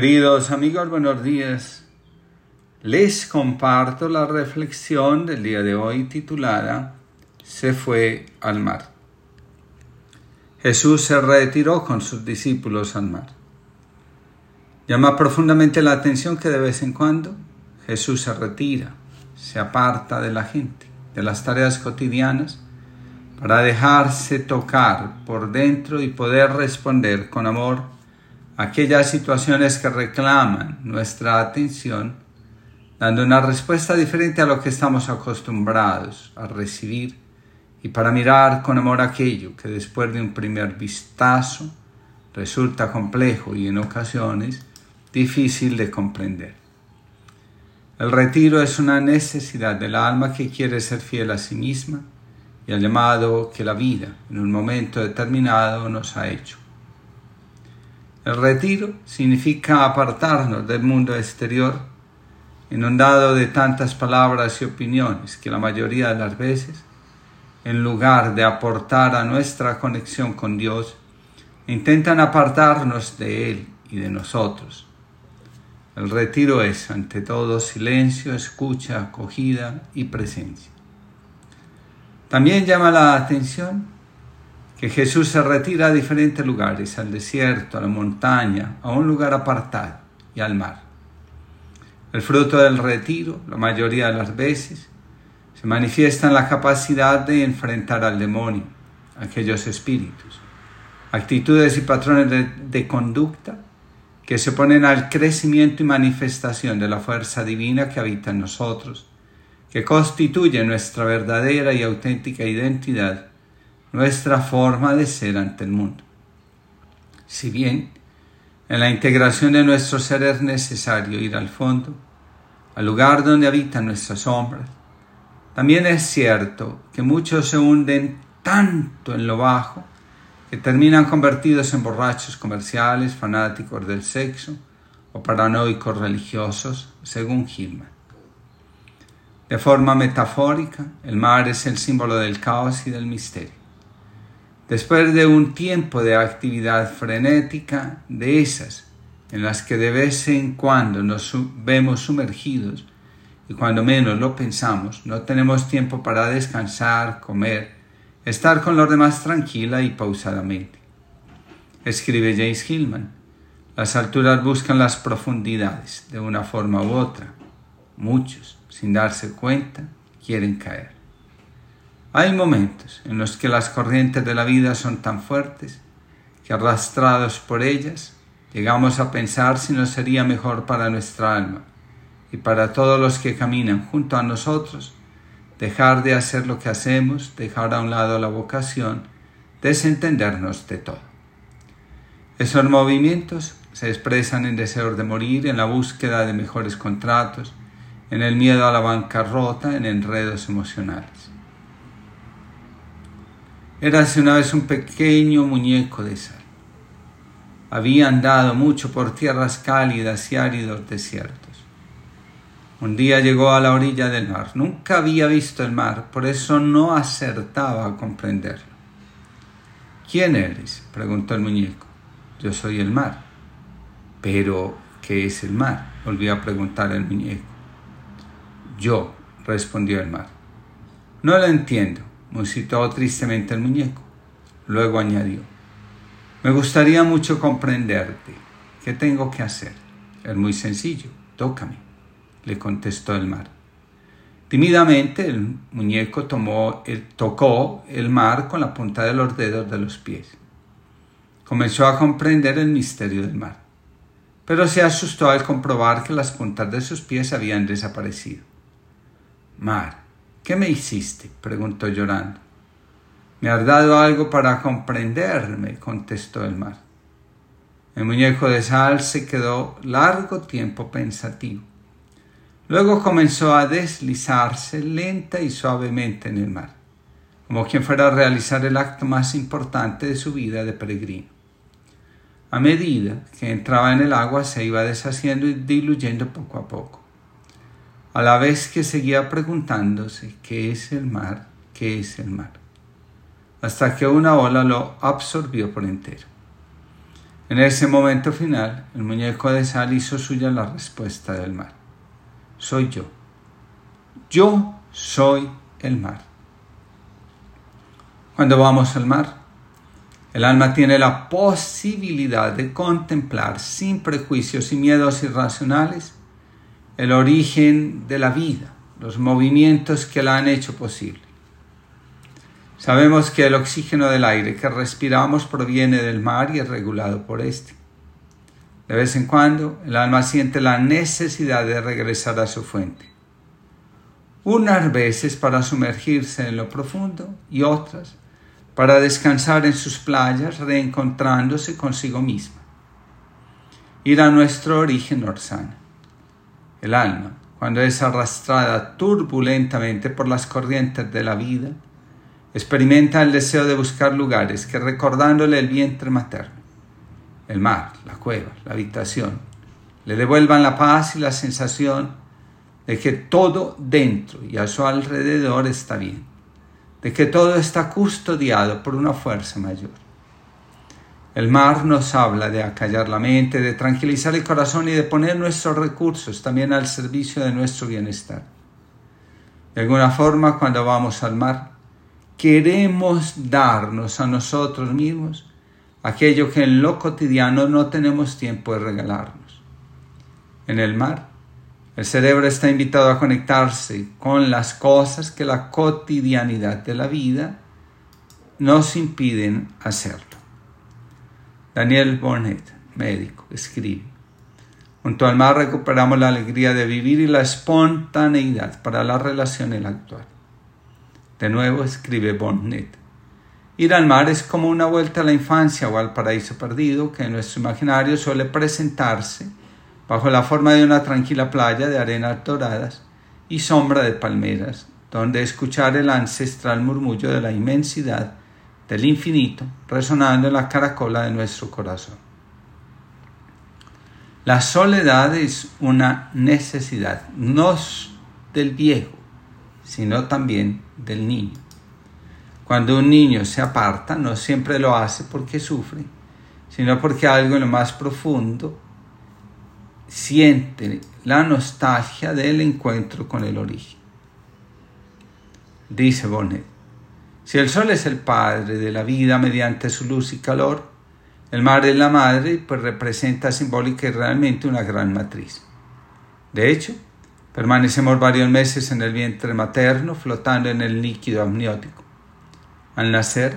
Queridos amigos, buenos días. Les comparto la reflexión del día de hoy titulada Se fue al mar. Jesús se retiró con sus discípulos al mar. Llama profundamente la atención que de vez en cuando Jesús se retira, se aparta de la gente, de las tareas cotidianas, para dejarse tocar por dentro y poder responder con amor aquellas situaciones que reclaman nuestra atención, dando una respuesta diferente a lo que estamos acostumbrados a recibir y para mirar con amor aquello que después de un primer vistazo resulta complejo y en ocasiones difícil de comprender. El retiro es una necesidad del alma que quiere ser fiel a sí misma y al llamado que la vida en un momento determinado nos ha hecho. El retiro significa apartarnos del mundo exterior, inundado de tantas palabras y opiniones que la mayoría de las veces, en lugar de aportar a nuestra conexión con Dios, intentan apartarnos de Él y de nosotros. El retiro es, ante todo, silencio, escucha, acogida y presencia. También llama la atención que Jesús se retira a diferentes lugares, al desierto, a la montaña, a un lugar apartado y al mar. El fruto del retiro, la mayoría de las veces, se manifiesta en la capacidad de enfrentar al demonio, aquellos espíritus, actitudes y patrones de, conducta que se oponen al crecimiento y manifestación de la fuerza divina que habita en nosotros que constituye nuestra verdadera y auténtica identidad, nuestra forma de ser ante el mundo. Si bien en la integración de nuestro ser es necesario ir al fondo, al lugar donde habitan nuestras sombras, también es cierto que muchos se hunden tanto en lo bajo que terminan convertidos en borrachos comerciales, fanáticos del sexo o paranoicos religiosos, según Gilman. De forma metafórica, el mar es el símbolo del caos y del misterio. Después de un tiempo de actividad frenética, de esas en las que de vez en cuando nos vemos sumergidos y cuando menos lo pensamos, no tenemos tiempo para descansar, comer, estar con los demás tranquila y pausadamente. Escribe James Hillman, las alturas buscan las profundidades de una forma u otra. Muchos, sin darse cuenta, quieren caer. Hay momentos en los que las corrientes de la vida son tan fuertes que arrastrados por ellas llegamos a pensar si no sería mejor para nuestra alma y para todos los que caminan junto a nosotros dejar de hacer lo que hacemos, dejar a un lado la vocación, desentendernos de todo. Esos movimientos se expresan en deseos de morir, en la búsqueda de mejores contratos, en el miedo a la bancarrota, en enredos emocionales. Érase una vez un pequeño muñeco de sal. Había andado mucho por tierras cálidas y áridos desiertos. Un día llegó a la orilla del mar. Nunca había visto el mar, por eso no acertaba a comprenderlo. ¿Quién eres? preguntó el muñeco. Yo soy el mar. Pero, ¿qué es el mar? volvió a preguntar el muñeco. Yo, respondió el mar. No lo entiendo, musitó tristemente el muñeco. Luego añadió, me gustaría mucho comprenderte. ¿Qué tengo que hacer? Es muy sencillo, tócame, le contestó el mar. Tímidamente el muñeco tomó el, tocó el mar con la punta de los dedos de los pies. Comenzó a comprender el misterio del mar, pero se asustó al comprobar que las puntas de sus pies habían desaparecido. Mar, ¿qué me hiciste? preguntó llorando. Me has dado algo para comprenderme, contestó el mar. El muñeco de sal se quedó largo tiempo pensativo. Luego comenzó a deslizarse lenta y suavemente en el mar, como quien fuera a realizar el acto más importante de su vida de peregrino. A medida que entraba en el agua se iba deshaciendo y diluyendo poco a poco a la vez que seguía preguntándose qué es el mar, qué es el mar, hasta que una ola lo absorbió por entero. En ese momento final, el muñeco de sal hizo suya la respuesta del mar. Soy yo. Yo soy el mar. Cuando vamos al mar, el alma tiene la posibilidad de contemplar sin prejuicios y miedos irracionales el origen de la vida, los movimientos que la han hecho posible. Sabemos que el oxígeno del aire que respiramos proviene del mar y es regulado por éste. De vez en cuando el alma siente la necesidad de regresar a su fuente. Unas veces para sumergirse en lo profundo y otras para descansar en sus playas reencontrándose consigo misma. Ir a nuestro origen orsana. El alma, cuando es arrastrada turbulentamente por las corrientes de la vida, experimenta el deseo de buscar lugares que recordándole el vientre materno, el mar, la cueva, la habitación, le devuelvan la paz y la sensación de que todo dentro y a su alrededor está bien, de que todo está custodiado por una fuerza mayor. El mar nos habla de acallar la mente, de tranquilizar el corazón y de poner nuestros recursos también al servicio de nuestro bienestar. De alguna forma, cuando vamos al mar, queremos darnos a nosotros mismos aquello que en lo cotidiano no tenemos tiempo de regalarnos. En el mar, el cerebro está invitado a conectarse con las cosas que la cotidianidad de la vida nos impiden hacerlo. Daniel Bonnet, médico, escribe, Junto al mar recuperamos la alegría de vivir y la espontaneidad para la relación el actual. De nuevo escribe Bonnet. Ir al mar es como una vuelta a la infancia o al paraíso perdido que en nuestro imaginario suele presentarse bajo la forma de una tranquila playa de arenas doradas y sombra de palmeras, donde escuchar el ancestral murmullo de la inmensidad del infinito resonando en la caracola de nuestro corazón. La soledad es una necesidad, no del viejo, sino también del niño. Cuando un niño se aparta, no siempre lo hace porque sufre, sino porque algo en lo más profundo siente la nostalgia del encuentro con el origen. Dice Bonnet, si el sol es el padre de la vida mediante su luz y calor, el mar es la madre, pues representa simbólica y realmente una gran matriz. De hecho, Permanecemos varios meses en el vientre materno flotando en el líquido amniótico. Al nacer,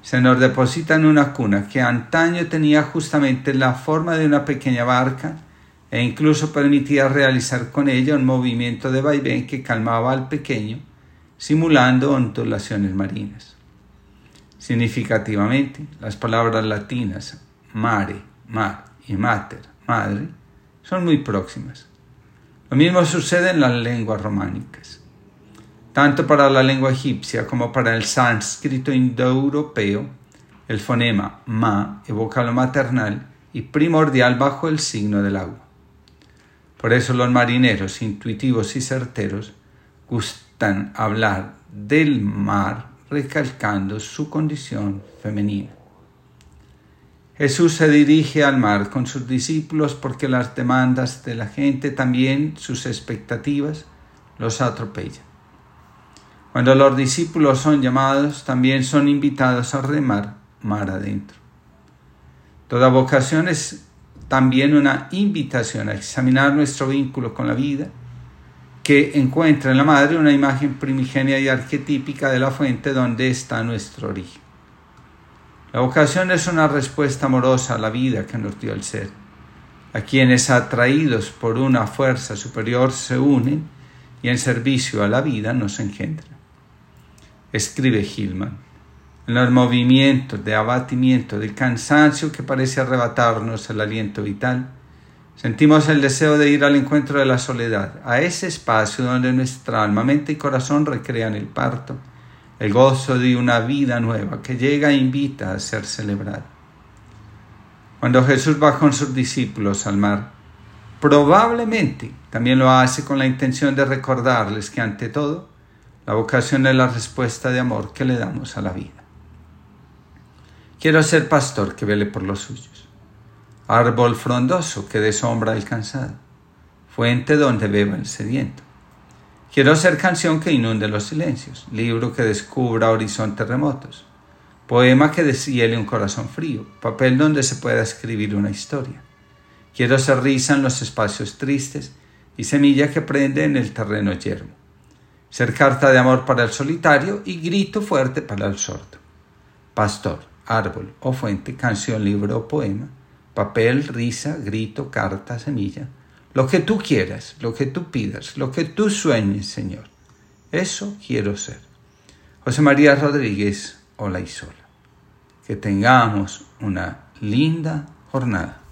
se nos deposita en una cuna que antaño tenía justamente la forma de una pequeña barca e incluso permitía realizar con ella un movimiento de vaivén que calmaba al pequeño, simulando ondulaciones marinas. Significativamente, las palabras latinas mare, mar y mater, madre, son muy próximas. Lo mismo sucede en las lenguas románicas. Tanto para la lengua egipcia como para el sánscrito indoeuropeo, el fonema ma evoca lo maternal y primordial bajo el signo del agua. Por eso los marineros intuitivos y certeros gustan hablar del mar recalcando su condición femenina. Jesús se dirige al mar con sus discípulos porque las demandas de la gente, también sus expectativas, los atropellan. Cuando los discípulos son llamados, también son invitados a remar mar adentro. Toda vocación es también una invitación a examinar nuestro vínculo con la vida, que encuentra en la madre una imagen primigenia y arquetípica de la fuente donde está nuestro origen. La vocación es una respuesta amorosa a la vida que nos dio el ser. A quienes atraídos por una fuerza superior se unen y en servicio a la vida nos engendran. Escribe Hillman. En los movimientos de abatimiento, de cansancio que parece arrebatarnos el aliento vital, sentimos el deseo de ir al encuentro de la soledad, a ese espacio donde nuestra alma, mente y corazón recrean el parto el gozo de una vida nueva que llega e invita a ser celebrada. Cuando Jesús va con sus discípulos al mar, probablemente también lo hace con la intención de recordarles que ante todo, la vocación es la respuesta de amor que le damos a la vida. Quiero ser pastor que vele por los suyos. Árbol frondoso que de sombra alcanzado, fuente donde beba el sediento. Quiero ser canción que inunde los silencios, libro que descubra horizontes remotos, poema que deshiele un corazón frío, papel donde se pueda escribir una historia. Quiero ser risa en los espacios tristes y semilla que prende en el terreno yermo. Ser carta de amor para el solitario y grito fuerte para el sordo. Pastor, árbol o fuente, canción, libro o poema, papel, risa, grito, carta, semilla, lo que tú quieras, lo que tú pidas, lo que tú sueñes, Señor. Eso quiero ser. José María Rodríguez, sola. Que tengamos una linda jornada.